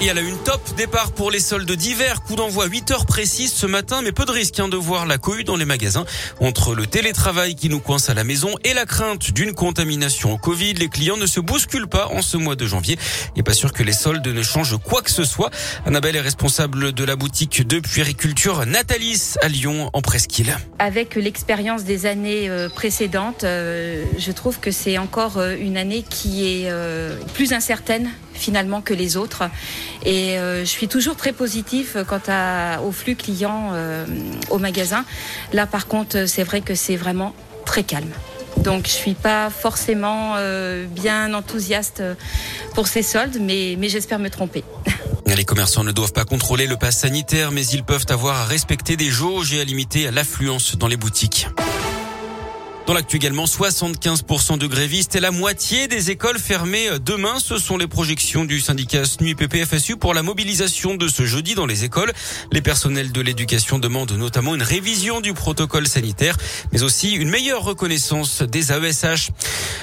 Et elle a une top départ pour les soldes d'hiver. Coup d'envoi 8 heures précises ce matin, mais peu de risque hein, de voir la cohue dans les magasins. Entre le télétravail qui nous coince à la maison et la crainte d'une contamination au Covid, les clients ne se bousculent pas en ce mois de janvier. Et pas sûr que les soldes ne changent quoi que ce soit. Annabelle est responsable de la boutique de puériculture Natalis à Lyon en Presqu'île. Avec l'expérience des années euh, précédentes, euh, je trouve que c'est encore euh, une année qui est plus incertaine finalement que les autres. Et euh, je suis toujours très positif quant à, au flux client euh, au magasin. Là, par contre, c'est vrai que c'est vraiment très calme. Donc je suis pas forcément euh, bien enthousiaste pour ces soldes, mais, mais j'espère me tromper. Les commerçants ne doivent pas contrôler le pass sanitaire, mais ils peuvent avoir à respecter des jauges et à limiter l'affluence dans les boutiques. Dans l'actu également, 75% de grévistes et la moitié des écoles fermées demain. Ce sont les projections du syndicat SNUI PPFSU pour la mobilisation de ce jeudi dans les écoles. Les personnels de l'éducation demandent notamment une révision du protocole sanitaire, mais aussi une meilleure reconnaissance des AESH.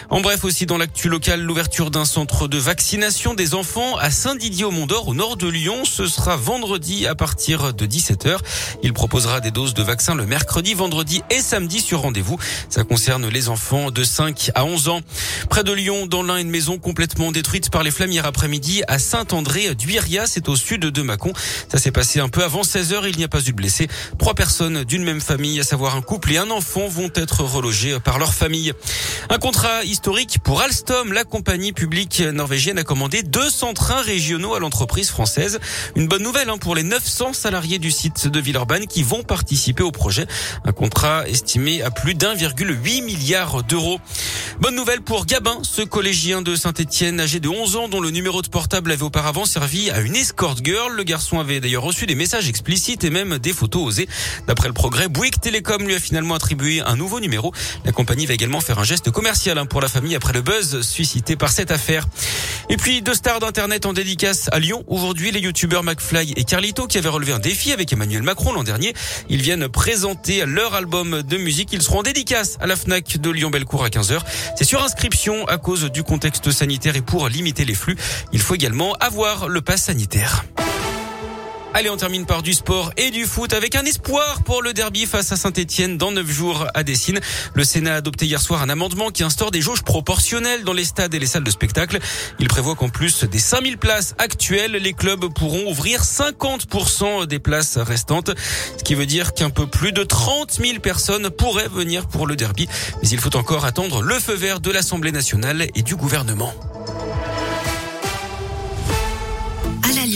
En bref, aussi dans l'actu local, l'ouverture d'un centre de vaccination des enfants à Saint-Didier-au-Mont-d'Or, au nord de Lyon. Ce sera vendredi à partir de 17h. Il proposera des doses de vaccins le mercredi, vendredi et samedi sur rendez-vous. Concerne les enfants de 5 à 11 ans. Près de Lyon, dans l'un, une maison complètement détruite par les flammes hier après-midi à Saint-André d'Uiria, c'est au sud de Mâcon. Ça s'est passé un peu avant 16 heures, il n'y a pas eu de blessés. Trois personnes d'une même famille, à savoir un couple et un enfant, vont être relogés par leur famille. Un contrat historique pour Alstom. La compagnie publique norvégienne a commandé 200 trains régionaux à l'entreprise française. Une bonne nouvelle hein, pour les 900 salariés du site de Villeurbanne qui vont participer au projet. Un contrat estimé à plus d'1,8 8 milliards d'euros. Bonne nouvelle pour Gabin, ce collégien de Saint-Etienne âgé de 11 ans dont le numéro de portable avait auparavant servi à une escort girl. Le garçon avait d'ailleurs reçu des messages explicites et même des photos osées. D'après le progrès, Bouygues Télécom lui a finalement attribué un nouveau numéro. La compagnie va également faire un geste commercial hein, pour la famille après le buzz suscité par cette affaire. Et puis deux stars d'internet en dédicace à Lyon. Aujourd'hui, les youtubeurs McFly et Carlito qui avaient relevé un défi avec Emmanuel Macron l'an dernier. Ils viennent présenter leur album de musique. Ils seront en dédicace à la FNAC de Lyon-Bellecour à 15h. C'est sur inscription à cause du contexte sanitaire et pour limiter les flux. Il faut également avoir le pass sanitaire. Allez, on termine par du sport et du foot avec un espoir pour le derby face à Saint-Etienne dans neuf jours à Dessine. Le Sénat a adopté hier soir un amendement qui instaure des jauges proportionnelles dans les stades et les salles de spectacle. Il prévoit qu'en plus des 5000 places actuelles, les clubs pourront ouvrir 50% des places restantes. Ce qui veut dire qu'un peu plus de 30 000 personnes pourraient venir pour le derby. Mais il faut encore attendre le feu vert de l'Assemblée nationale et du gouvernement.